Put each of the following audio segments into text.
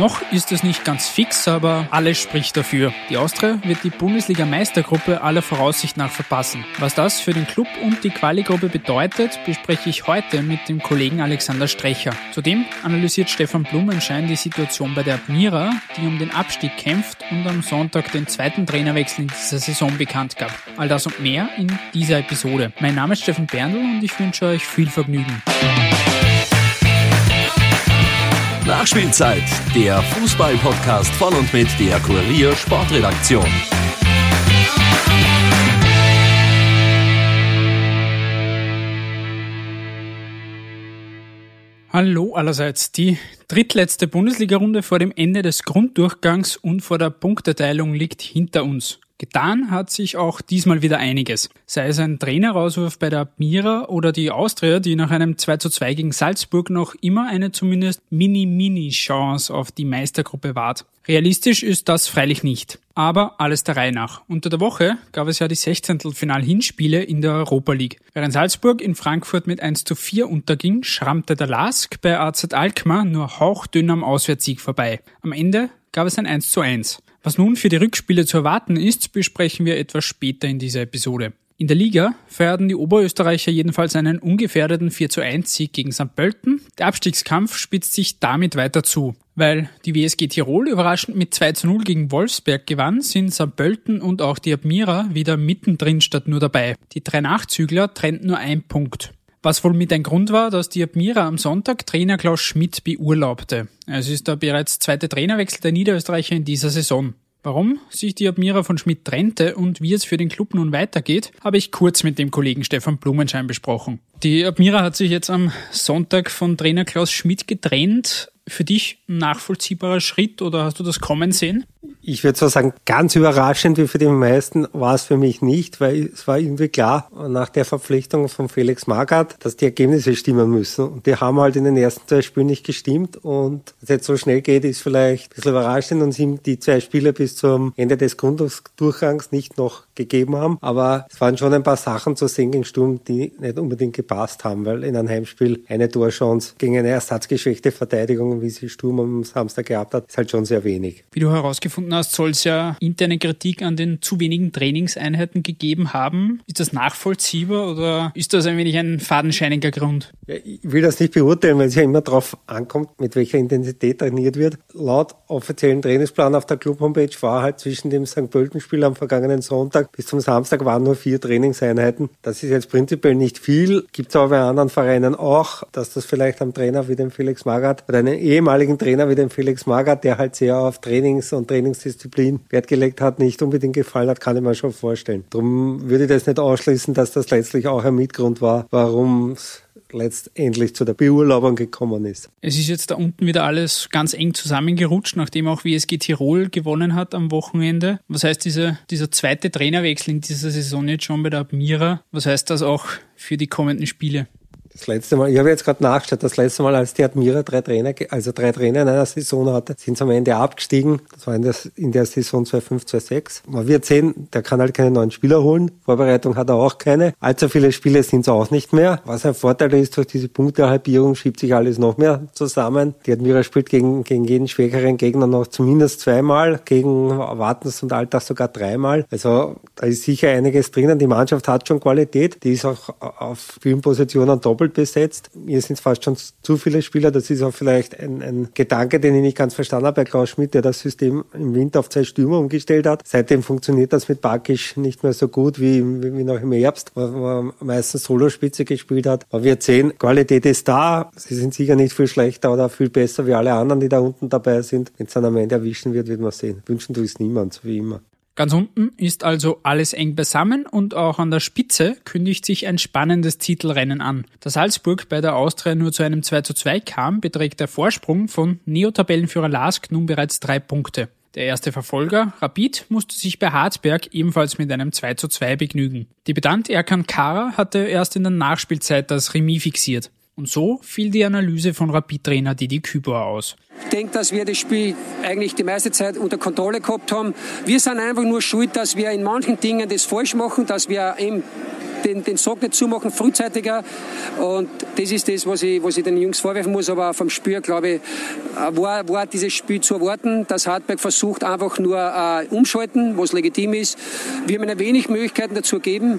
Noch ist es nicht ganz fix, aber alles spricht dafür. Die Austria wird die Bundesliga-Meistergruppe aller Voraussicht nach verpassen. Was das für den Club und die Quali-Gruppe bedeutet, bespreche ich heute mit dem Kollegen Alexander Strecher. Zudem analysiert Stefan Blumenschein die Situation bei der Admira, die um den Abstieg kämpft und am Sonntag den zweiten Trainerwechsel in dieser Saison bekannt gab. All das und mehr in dieser Episode. Mein Name ist Stefan Berndl und ich wünsche euch viel Vergnügen. Nachspielzeit, der Fußball-Podcast von und mit der Kurier Sportredaktion. Hallo allerseits. Die drittletzte Bundesliga-Runde vor dem Ende des Grunddurchgangs und vor der Punkteteilung liegt hinter uns. Getan hat sich auch diesmal wieder einiges. Sei es ein Trainerauswurf bei der Mira oder die Austria, die nach einem 2 zu 2 gegen Salzburg noch immer eine zumindest mini-mini-Chance auf die Meistergruppe wahrt. Realistisch ist das freilich nicht. Aber alles der Reihe nach. Unter der Woche gab es ja die 16. Final-Hinspiele in der Europa League. Während Salzburg in Frankfurt mit 1 zu 4 unterging, schrammte der Lask bei AZ Alkmaar nur hauchdünn am Auswärtssieg vorbei. Am Ende gab es ein 1 zu 1. Was nun für die Rückspiele zu erwarten ist, besprechen wir etwas später in dieser Episode. In der Liga feierten die Oberösterreicher jedenfalls einen ungefährdeten 4 zu 1 Sieg gegen St. Pölten. Der Abstiegskampf spitzt sich damit weiter zu. Weil die WSG Tirol überraschend mit 2 zu 0 gegen Wolfsberg gewann, sind St. Pölten und auch die Admira wieder mittendrin statt nur dabei. Die drei Nachzügler trennt nur ein Punkt. Was wohl mit ein Grund war, dass die Admira am Sonntag Trainer Klaus Schmidt beurlaubte. Es ist der bereits zweite Trainerwechsel der Niederösterreicher in dieser Saison. Warum sich die Admira von Schmidt trennte und wie es für den Club nun weitergeht, habe ich kurz mit dem Kollegen Stefan Blumenschein besprochen. Die Admira hat sich jetzt am Sonntag von Trainer Klaus Schmidt getrennt. Für dich ein nachvollziehbarer Schritt oder hast du das kommen sehen? Ich würde zwar sagen, ganz überraschend wie für die meisten war es für mich nicht, weil es war irgendwie klar nach der Verpflichtung von Felix Magath, dass die Ergebnisse stimmen müssen. Und die haben halt in den ersten zwei Spielen nicht gestimmt. Und dass es jetzt so schnell geht, ist vielleicht ein bisschen überraschend und sie die zwei Spiele bis zum Ende des Grunddurchgangs nicht noch gegeben haben. Aber es waren schon ein paar Sachen zu sehen gegen Sturm, die nicht unbedingt gepasst haben, weil in einem Heimspiel eine Torchance gegen eine ersatzgeschwächte Verteidigung, wie sie Sturm am Samstag gehabt hat, ist halt schon sehr wenig. Wie du herausgefunden gefunden hast, soll es ja interne Kritik an den zu wenigen Trainingseinheiten gegeben haben. Ist das nachvollziehbar oder ist das ein wenig ein fadenscheiniger Grund? Ja, ich will das nicht beurteilen, weil es ja immer darauf ankommt, mit welcher Intensität trainiert wird. Laut offiziellen Trainingsplan auf der Club-Homepage war halt zwischen dem St. Pölten-Spiel am vergangenen Sonntag bis zum Samstag waren nur vier Trainingseinheiten. Das ist jetzt prinzipiell nicht viel, gibt es aber bei anderen Vereinen auch, dass das vielleicht am Trainer wie dem Felix Magath oder einem ehemaligen Trainer wie dem Felix Magath, der halt sehr auf Trainings- und Trainings Trainingsdisziplin Wert gelegt hat, nicht unbedingt gefallen hat, kann ich mir schon vorstellen. Darum würde ich das nicht ausschließen, dass das letztlich auch ein Mitgrund war, warum es letztendlich zu der Beurlaubung gekommen ist. Es ist jetzt da unten wieder alles ganz eng zusammengerutscht, nachdem auch WSG Tirol gewonnen hat am Wochenende. Was heißt diese, dieser zweite Trainerwechsel in dieser Saison jetzt schon bei der Admira? Was heißt das auch für die kommenden Spiele? Das letzte Mal, ich habe jetzt gerade nachgeschaut, das letzte Mal, als die Admira drei Trainer, also drei Trainer in einer Saison hatte, sind sie am Ende abgestiegen. Das war in der, in der Saison 2005, 2006. Man wird sehen, der kann halt keine neuen Spieler holen. Vorbereitung hat er auch keine. Allzu viele Spiele sind es auch nicht mehr. Was ein Vorteil ist, durch diese Punktehalbierung schiebt sich alles noch mehr zusammen. Die Admira spielt gegen, gegen jeden schwächeren Gegner noch zumindest zweimal, gegen Wartens und Alltag sogar dreimal. Also da ist sicher einiges drinnen. Die Mannschaft hat schon Qualität. Die ist auch auf vielen Positionen doppelt besetzt. Mir sind fast schon zu viele Spieler. Das ist auch vielleicht ein, ein Gedanke, den ich nicht ganz verstanden habe bei Klaus Schmidt, der das System im Winter auf zwei Stürmer umgestellt hat. Seitdem funktioniert das mit Bakisch nicht mehr so gut wie, wie noch im Herbst, wo man meistens Solospitze gespielt hat. Aber wir sehen, Qualität ist da. Sie sind sicher nicht viel schlechter oder viel besser wie alle anderen, die da unten dabei sind. Wenn es dann am Ende erwischen wird, wird man sehen. Wünschen du es niemand, wie immer. Ganz unten ist also alles eng beisammen und auch an der Spitze kündigt sich ein spannendes Titelrennen an. Da Salzburg bei der Austria nur zu einem 2 zu 2 kam, beträgt der Vorsprung von Neo-Tabellenführer Lask nun bereits drei Punkte. Der erste Verfolger, Rapid, musste sich bei Hartberg ebenfalls mit einem 2 zu 2 begnügen. Debutant Erkan Kara hatte erst in der Nachspielzeit das Remis fixiert. Und so fiel die Analyse von Rapid-Trainer Didi Kübauer aus. Ich denke, dass wir das Spiel eigentlich die meiste Zeit unter Kontrolle gehabt haben. Wir sind einfach nur schuld, dass wir in manchen Dingen das falsch machen, dass wir eben den, den Sack nicht zumachen, frühzeitiger. Und das ist das, was ich, was ich den Jungs vorwerfen muss. Aber vom Spiel, glaube ich, war, war dieses Spiel zu erwarten, dass Hartberg versucht, einfach nur äh, umschalten, was legitim ist. Wir haben ihnen wenig Möglichkeiten dazu gegeben,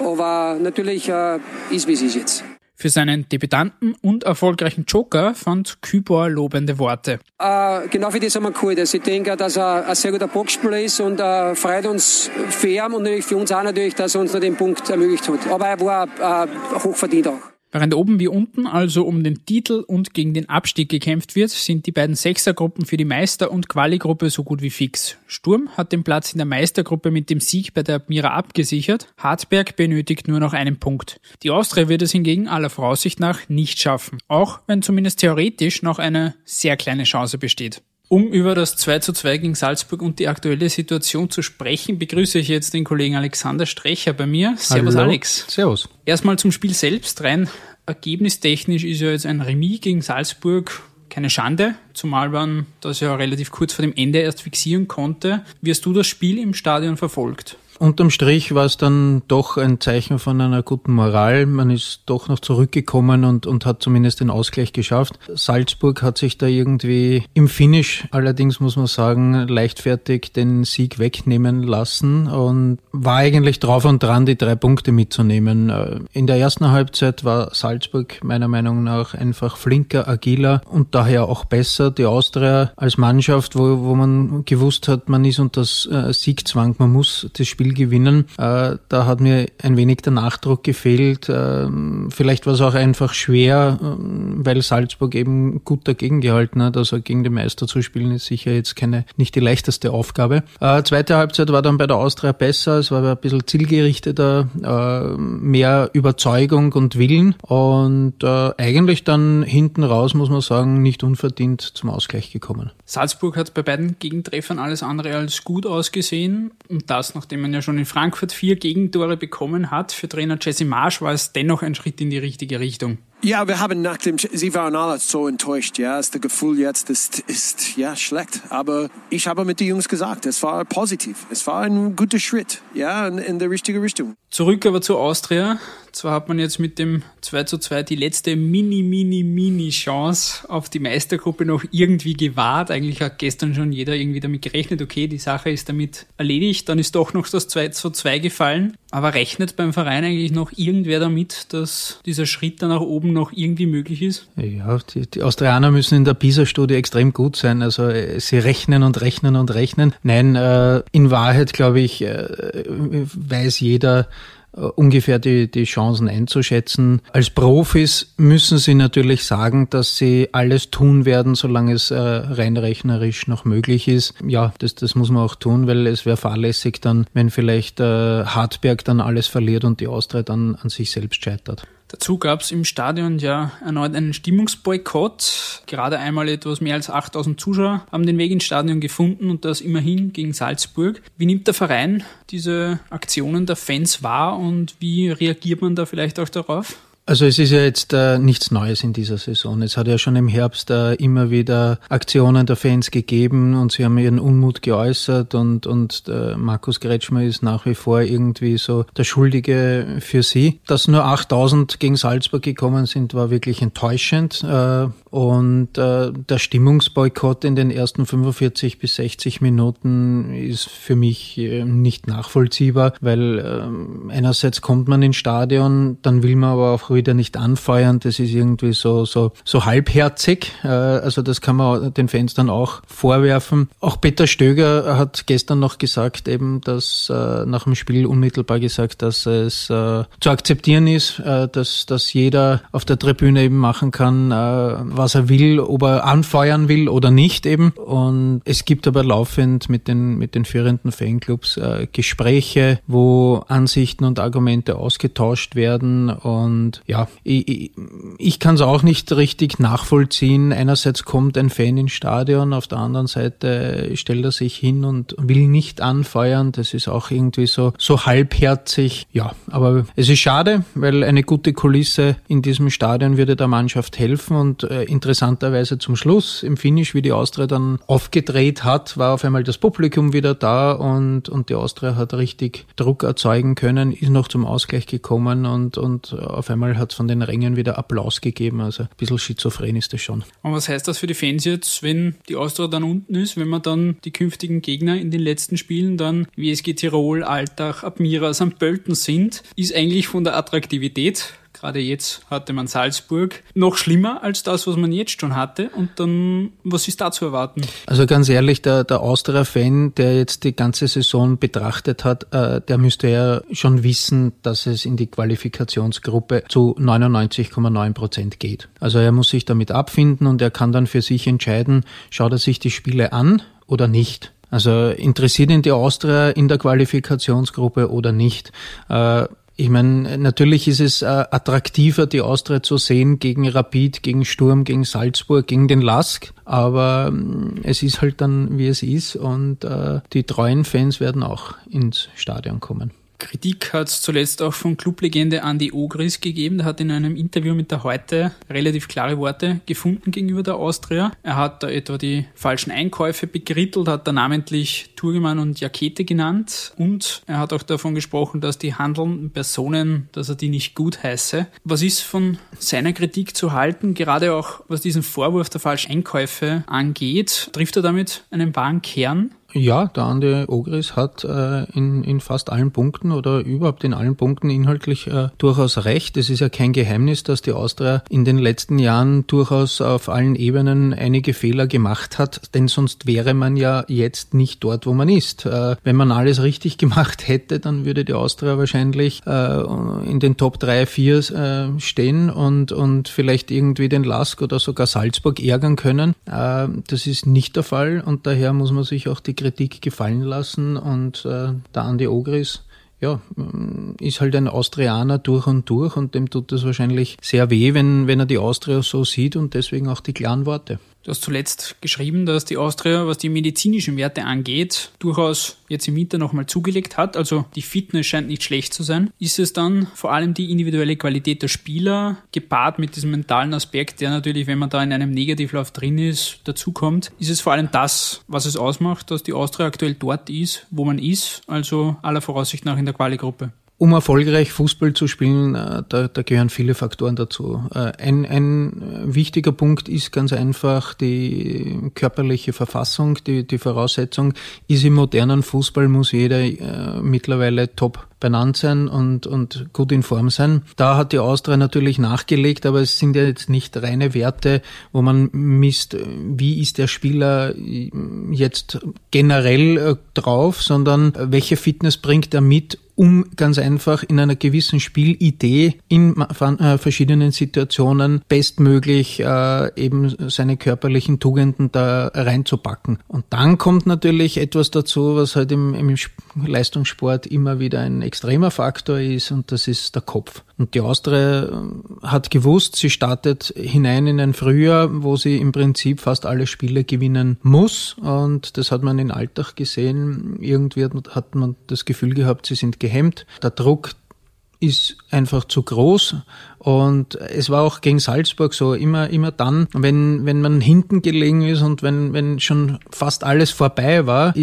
aber natürlich äh, ist, wie es ist jetzt. Für seinen Debütanten und erfolgreichen Joker fand Kübauer lobende Worte. Äh, genau für das haben wir geholt. Also ich denke, dass er ein sehr guter Boxspieler ist und äh, freut uns für ihn und natürlich für uns auch natürlich, dass er uns noch den Punkt ermöglicht hat. Aber er war äh, hochverdient auch. Während oben wie unten also um den Titel und gegen den Abstieg gekämpft wird, sind die beiden Sechsergruppen für die Meister- und Quali-Gruppe so gut wie fix. Sturm hat den Platz in der Meistergruppe mit dem Sieg bei der Admira abgesichert. Hartberg benötigt nur noch einen Punkt. Die Austria wird es hingegen aller Voraussicht nach nicht schaffen, auch wenn zumindest theoretisch noch eine sehr kleine Chance besteht. Um über das 2 zu 2 gegen Salzburg und die aktuelle Situation zu sprechen, begrüße ich jetzt den Kollegen Alexander Strecher bei mir. Servus Hallo. Alex. Servus. Erstmal zum Spiel selbst rein. Ergebnistechnisch ist ja jetzt ein Remis gegen Salzburg keine Schande, zumal man das ja relativ kurz vor dem Ende erst fixieren konnte. Wie hast du das Spiel im Stadion verfolgt? Unterm Strich war es dann doch ein Zeichen von einer guten Moral. Man ist doch noch zurückgekommen und, und hat zumindest den Ausgleich geschafft. Salzburg hat sich da irgendwie im Finish allerdings, muss man sagen, leichtfertig den Sieg wegnehmen lassen und war eigentlich drauf und dran, die drei Punkte mitzunehmen. In der ersten Halbzeit war Salzburg meiner Meinung nach einfach flinker, agiler und daher auch besser. Die Austria als Mannschaft, wo, wo man gewusst hat, man ist unter Siegzwang, man muss das Spiel Spiel gewinnen. Äh, da hat mir ein wenig der Nachdruck gefehlt. Äh, vielleicht war es auch einfach schwer, äh, weil Salzburg eben gut dagegen gehalten hat. Also gegen den Meister zu spielen ist sicher jetzt keine, nicht die leichteste Aufgabe. Äh, zweite Halbzeit war dann bei der Austria besser. Es war ein bisschen zielgerichteter, äh, mehr Überzeugung und Willen und äh, eigentlich dann hinten raus, muss man sagen, nicht unverdient zum Ausgleich gekommen. Salzburg hat bei beiden Gegentreffern alles andere als gut ausgesehen und das, nachdem man ja schon in Frankfurt vier Gegentore bekommen hat. Für Trainer Jesse Marsch war es dennoch ein Schritt in die richtige Richtung. Ja, wir haben nach dem, sie waren alle so enttäuscht, ja, das Gefühl jetzt ist, ist, ja, schlecht. Aber ich habe mit den Jungs gesagt, es war positiv. Es war ein guter Schritt, ja, in, in der richtige Richtung. Zurück aber zu Austria. Zwar hat man jetzt mit dem 2 zu 2 die letzte mini, mini, mini Chance auf die Meistergruppe noch irgendwie gewahrt. Eigentlich hat gestern schon jeder irgendwie damit gerechnet, okay, die Sache ist damit erledigt. Dann ist doch noch das 2 zu 2 gefallen. Aber rechnet beim Verein eigentlich noch irgendwer damit, dass dieser Schritt da nach oben noch irgendwie möglich ist? Ja, die, die Austrianer müssen in der PISA-Studie extrem gut sein. Also äh, sie rechnen und rechnen und rechnen. Nein, äh, in Wahrheit glaube ich, äh, weiß jeder, ungefähr die, die Chancen einzuschätzen. Als Profis müssen sie natürlich sagen, dass sie alles tun werden, solange es äh, rein rechnerisch noch möglich ist. Ja, das, das muss man auch tun, weil es wäre fahrlässig dann, wenn vielleicht äh, Hartberg dann alles verliert und die Austria dann an sich selbst scheitert. Dazu gab es im Stadion ja erneut einen Stimmungsboykott. Gerade einmal etwas mehr als 8000 Zuschauer haben den Weg ins Stadion gefunden und das immerhin gegen Salzburg. Wie nimmt der Verein diese Aktionen der Fans wahr und wie reagiert man da vielleicht auch darauf? Also es ist ja jetzt äh, nichts Neues in dieser Saison. Es hat ja schon im Herbst äh, immer wieder Aktionen der Fans gegeben und sie haben ihren Unmut geäußert und, und äh, Markus Kretschmer ist nach wie vor irgendwie so der Schuldige für sie. Dass nur 8000 gegen Salzburg gekommen sind, war wirklich enttäuschend. Äh, und äh, der Stimmungsboykott in den ersten 45 bis 60 Minuten ist für mich äh, nicht nachvollziehbar, weil äh, einerseits kommt man ins Stadion, dann will man aber auch wieder nicht anfeuern. Das ist irgendwie so so so halbherzig. Äh, also das kann man den Fans dann auch vorwerfen. Auch Peter Stöger hat gestern noch gesagt, eben, dass äh, nach dem Spiel unmittelbar gesagt, dass es äh, zu akzeptieren ist, dass dass jeder auf der Tribüne eben machen kann. Was er will, ob er anfeuern will oder nicht eben. Und es gibt aber laufend mit den, mit den führenden Fanclubs Gespräche, wo Ansichten und Argumente ausgetauscht werden. Und ja, ich, ich kann es auch nicht richtig nachvollziehen. Einerseits kommt ein Fan ins Stadion, auf der anderen Seite stellt er sich hin und will nicht anfeuern. Das ist auch irgendwie so, so halbherzig. Ja, aber es ist schade, weil eine gute Kulisse in diesem Stadion würde der Mannschaft helfen und äh, interessanterweise zum Schluss im Finish, wie die Austria dann aufgedreht hat, war auf einmal das Publikum wieder da und, und die Austria hat richtig Druck erzeugen können, ist noch zum Ausgleich gekommen und, und auf einmal hat von den Rängen wieder Applaus gegeben. Also ein bisschen schizophren ist das schon. Und was heißt das für die Fans jetzt, wenn die Austria dann unten ist, wenn man dann die künftigen Gegner in den letzten Spielen dann WSG Tirol, Altach, Admira, St. Pölten sind, ist eigentlich von der Attraktivität Gerade jetzt hatte man Salzburg noch schlimmer als das, was man jetzt schon hatte. Und dann, was ist da zu erwarten? Also ganz ehrlich, der, der Austria-Fan, der jetzt die ganze Saison betrachtet hat, äh, der müsste ja schon wissen, dass es in die Qualifikationsgruppe zu 99,9 Prozent geht. Also er muss sich damit abfinden und er kann dann für sich entscheiden, schaut er sich die Spiele an oder nicht. Also interessiert ihn die Austria in der Qualifikationsgruppe oder nicht? Äh, ich meine, natürlich ist es äh, attraktiver, die Austria zu sehen gegen Rapid, gegen Sturm, gegen Salzburg, gegen den Lask. Aber ähm, es ist halt dann, wie es ist. Und äh, die treuen Fans werden auch ins Stadion kommen. Kritik hat es zuletzt auch von Clublegende Andy Ogris gegeben. Der hat in einem Interview mit der Heute relativ klare Worte gefunden gegenüber der Austria. Er hat da etwa die falschen Einkäufe bekrittelt, hat da namentlich Turgemann und Jakete genannt und er hat auch davon gesprochen, dass die handelnden Personen, dass er die nicht gut heiße. Was ist von seiner Kritik zu halten, gerade auch was diesen Vorwurf der falschen Einkäufe angeht? Trifft er damit einen wahren Kern? Ja, der Andi Ogris hat äh, in, in fast allen Punkten oder überhaupt in allen Punkten inhaltlich äh, durchaus recht. Es ist ja kein Geheimnis, dass die Austria in den letzten Jahren durchaus auf allen Ebenen einige Fehler gemacht hat, denn sonst wäre man ja jetzt nicht dort, wo man ist. Äh, wenn man alles richtig gemacht hätte, dann würde die Austria wahrscheinlich äh, in den Top 3, 4 äh, stehen und, und vielleicht irgendwie den Lask oder sogar Salzburg ärgern können. Äh, das ist nicht der Fall und daher muss man sich auch die Kritik gefallen lassen und äh, der Andi Ogris ja, ist halt ein Austrianer durch und durch und dem tut das wahrscheinlich sehr weh, wenn, wenn er die Austria so sieht und deswegen auch die klaren Worte. Du hast zuletzt geschrieben, dass die Austria, was die medizinischen Werte angeht, durchaus jetzt im Winter nochmal zugelegt hat. Also die Fitness scheint nicht schlecht zu sein. Ist es dann vor allem die individuelle Qualität der Spieler gepaart mit diesem mentalen Aspekt, der natürlich, wenn man da in einem Negativlauf drin ist, dazukommt? Ist es vor allem das, was es ausmacht, dass die Austria aktuell dort ist, wo man ist, also aller Voraussicht nach in der Quali-Gruppe? Um erfolgreich Fußball zu spielen, äh, da, da gehören viele Faktoren dazu. Äh, ein, ein wichtiger Punkt ist ganz einfach die körperliche Verfassung, die, die Voraussetzung. Ist im modernen Fußball, muss jeder äh, mittlerweile top benannt sein und, und gut in Form sein. Da hat die Austria natürlich nachgelegt, aber es sind ja jetzt nicht reine Werte, wo man misst, wie ist der Spieler jetzt generell drauf, sondern welche Fitness bringt er mit, um ganz einfach in einer gewissen Spielidee in äh, verschiedenen Situationen bestmöglich äh, eben seine körperlichen Tugenden da reinzupacken. Und dann kommt natürlich etwas dazu, was halt im, im Leistungssport immer wieder ein extremer Faktor ist und das ist der Kopf. Und die Austria äh, hat gewusst, sie startet hinein in ein Frühjahr, wo sie im Prinzip fast alle Spiele gewinnen muss. Und das hat man in Alltag gesehen. Irgendwie hat man das Gefühl gehabt, sie sind gehemmt. Der Druck ist einfach zu groß. Und es war auch gegen Salzburg so, immer, immer dann, wenn, wenn man hinten gelegen ist und wenn, wenn schon fast alles vorbei war,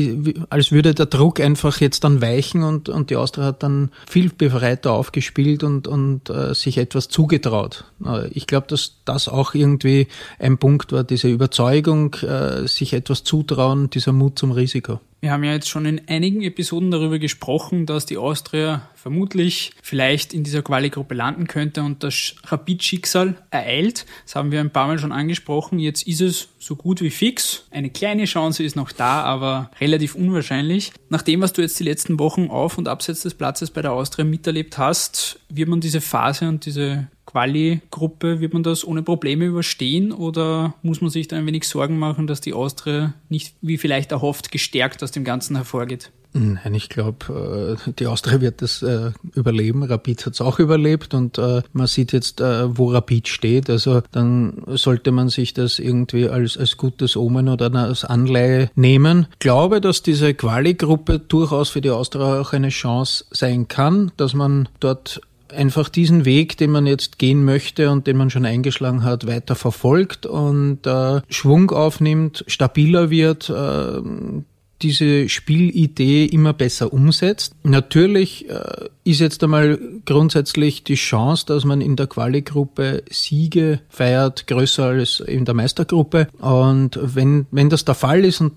als würde der Druck einfach jetzt dann weichen und, und die Austria hat dann viel befreiter aufgespielt und, und äh, sich etwas zugetraut. Äh, ich glaube, dass das auch irgendwie ein Punkt war, diese Überzeugung, äh, sich etwas zutrauen, dieser Mut zum Risiko. Wir haben ja jetzt schon in einigen Episoden darüber gesprochen, dass die Austria vermutlich vielleicht in dieser Quali-Gruppe landen könnte und das Rapid-Schicksal ereilt. Das haben wir ein paar Mal schon angesprochen. Jetzt ist es so gut wie fix. Eine kleine Chance ist noch da, aber relativ unwahrscheinlich. Nach dem, was du jetzt die letzten Wochen auf und abseits des Platzes bei der Austria miterlebt hast, wird man diese Phase und diese Quali-Gruppe, wird man das ohne Probleme überstehen oder muss man sich da ein wenig Sorgen machen, dass die Austria nicht, wie vielleicht erhofft, gestärkt aus dem Ganzen hervorgeht? Nein, ich glaube, äh, die Austria wird das äh, überleben. Rapid hat es auch überlebt und äh, man sieht jetzt, wo Rapid steht. Also dann sollte man sich das irgendwie als, als gutes Omen oder als Anleihe nehmen. Ich glaube, dass diese Quali-Gruppe durchaus für die Austria auch eine Chance sein kann, dass man dort einfach diesen Weg, den man jetzt gehen möchte und den man schon eingeschlagen hat, weiter verfolgt und äh, Schwung aufnimmt, stabiler wird, äh, diese Spielidee immer besser umsetzt. Natürlich äh, ist jetzt einmal grundsätzlich die Chance, dass man in der Quali-Gruppe Siege feiert, größer als in der Meistergruppe. Und wenn, wenn das der Fall ist und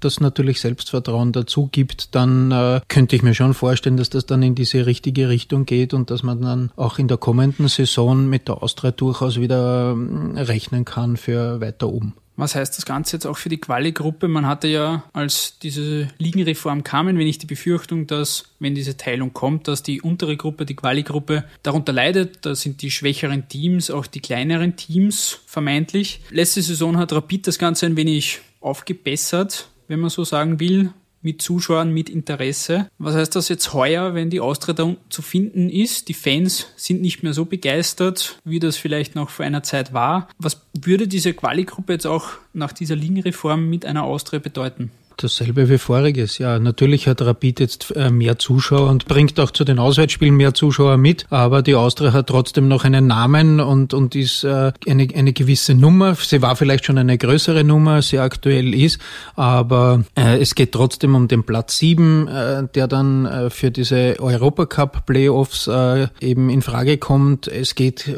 das natürlich Selbstvertrauen dazu gibt, dann äh, könnte ich mir schon vorstellen, dass das dann in diese richtige Richtung geht und dass man dann auch in der kommenden Saison mit der Austria durchaus wieder äh, rechnen kann für weiter oben. Was heißt das Ganze jetzt auch für die Quali-Gruppe? Man hatte ja, als diese Ligenreform kam, wenn ich die Befürchtung, dass, wenn diese Teilung kommt, dass die untere Gruppe, die Quali-Gruppe darunter leidet. Da sind die schwächeren Teams, auch die kleineren Teams vermeintlich. Letzte Saison hat Rapid das Ganze ein wenig aufgebessert, wenn man so sagen will mit Zuschauern, mit Interesse. Was heißt das jetzt heuer, wenn die Austria da zu finden ist? Die Fans sind nicht mehr so begeistert, wie das vielleicht noch vor einer Zeit war. Was würde diese Quali-Gruppe jetzt auch nach dieser Ligenreform mit einer Austria bedeuten? Dasselbe wie voriges, ja. Natürlich hat Rapid jetzt äh, mehr Zuschauer und bringt auch zu den Auswärtsspielen mehr Zuschauer mit, aber die Austria hat trotzdem noch einen Namen und, und ist äh, eine, eine gewisse Nummer. Sie war vielleicht schon eine größere Nummer, als sie aktuell ist, aber äh, es geht trotzdem um den Platz 7, äh, der dann für diese Europacup Playoffs äh, eben in Frage kommt. Es geht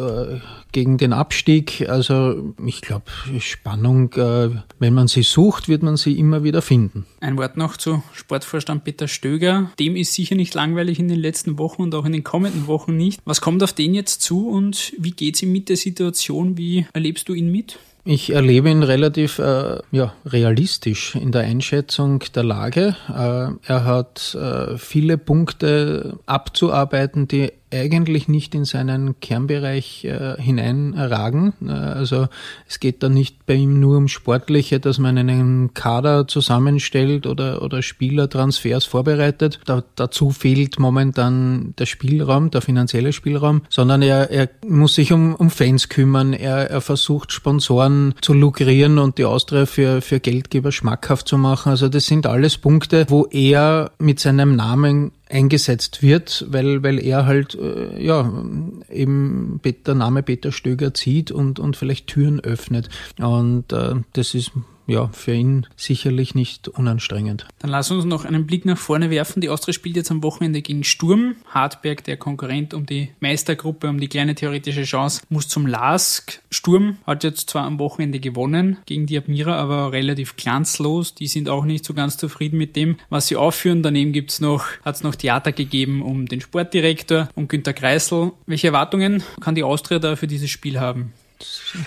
gegen den Abstieg. Also ich glaube, Spannung, äh, wenn man sie sucht, wird man sie immer wieder finden. Ein Wort noch zu Sportvorstand Peter Stöger. Dem ist sicher nicht langweilig in den letzten Wochen und auch in den kommenden Wochen nicht. Was kommt auf den jetzt zu und wie geht es ihm mit der Situation? Wie erlebst du ihn mit? Ich erlebe ihn relativ äh, ja, realistisch in der Einschätzung der Lage. Äh, er hat äh, viele Punkte abzuarbeiten, die eigentlich nicht in seinen Kernbereich äh, hineinragen. Äh, also es geht da nicht bei ihm nur um Sportliche, dass man einen Kader zusammenstellt oder, oder Spielertransfers vorbereitet. Da, dazu fehlt momentan der Spielraum, der finanzielle Spielraum, sondern er, er muss sich um, um Fans kümmern. Er, er versucht Sponsoren zu lukrieren und die Austria für, für Geldgeber schmackhaft zu machen. Also das sind alles Punkte, wo er mit seinem Namen eingesetzt wird, weil, weil er halt äh, ja eben der Name Peter Stöger zieht und, und vielleicht Türen öffnet. Und äh, das ist ja, für ihn sicherlich nicht unanstrengend. Dann lass uns noch einen Blick nach vorne werfen. Die Austria spielt jetzt am Wochenende gegen Sturm. Hartberg, der Konkurrent um die Meistergruppe, um die kleine theoretische Chance, muss zum LASK. Sturm hat jetzt zwar am Wochenende gewonnen gegen die Admira, aber relativ glanzlos. Die sind auch nicht so ganz zufrieden mit dem, was sie aufführen. Daneben gibt's noch, hat's noch Theater gegeben um den Sportdirektor, um Günter Kreisel. Welche Erwartungen kann die Austria da für dieses Spiel haben?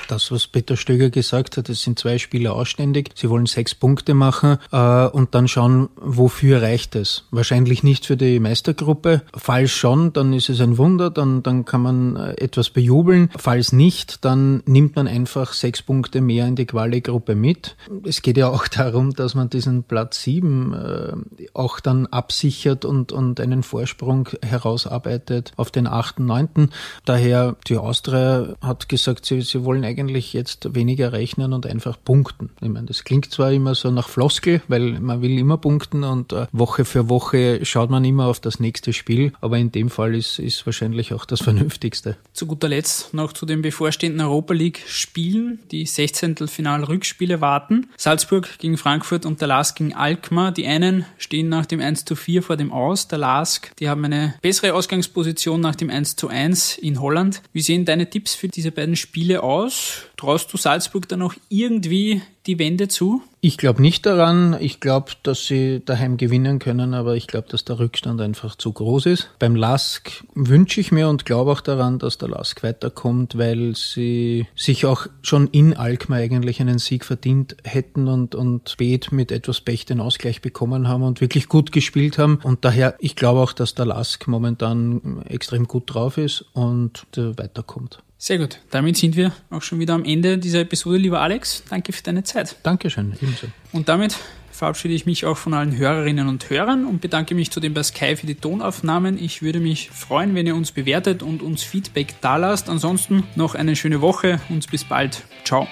Das, was Peter Stöger gesagt hat, es sind zwei Spieler ausständig. Sie wollen sechs Punkte machen äh, und dann schauen, wofür reicht es. Wahrscheinlich nicht für die Meistergruppe. Falls schon, dann ist es ein Wunder, dann, dann kann man äh, etwas bejubeln. Falls nicht, dann nimmt man einfach sechs Punkte mehr in die Quali-Gruppe mit. Es geht ja auch darum, dass man diesen Platz sieben äh, auch dann absichert und, und einen Vorsprung herausarbeitet auf den achten, neunten. Daher, die Austria hat gesagt, sie sie wollen eigentlich jetzt weniger rechnen und einfach punkten. Ich meine, das klingt zwar immer so nach Floskel, weil man will immer punkten und äh, Woche für Woche schaut man immer auf das nächste Spiel, aber in dem Fall ist, ist wahrscheinlich auch das Vernünftigste. Zu guter Letzt noch zu den bevorstehenden Europa League Spielen. Die 16. Final-Rückspiele warten. Salzburg gegen Frankfurt und der LASK gegen Alkmaar. Die einen stehen nach dem 1 zu 4 vor dem Aus. Der LASK, die haben eine bessere Ausgangsposition nach dem 1 zu 1 in Holland. Wie sehen deine Tipps für diese beiden Spiele aus? Traust du Salzburg dann noch irgendwie die Wende zu? Ich glaube nicht daran. Ich glaube, dass sie daheim gewinnen können, aber ich glaube, dass der Rückstand einfach zu groß ist. Beim Lask wünsche ich mir und glaube auch daran, dass der Lask weiterkommt, weil sie sich auch schon in Alkmaar eigentlich einen Sieg verdient hätten und, und spät mit etwas Pech den Ausgleich bekommen haben und wirklich gut gespielt haben. Und daher, ich glaube auch, dass der Lask momentan extrem gut drauf ist und weiterkommt. Sehr gut. Damit sind wir auch schon wieder am Ende dieser Episode, lieber Alex. Danke für deine Zeit. Dankeschön. Ebenso. Und damit verabschiede ich mich auch von allen Hörerinnen und Hörern und bedanke mich zudem bei Sky für die Tonaufnahmen. Ich würde mich freuen, wenn ihr uns bewertet und uns Feedback da lasst. Ansonsten noch eine schöne Woche und bis bald. Ciao.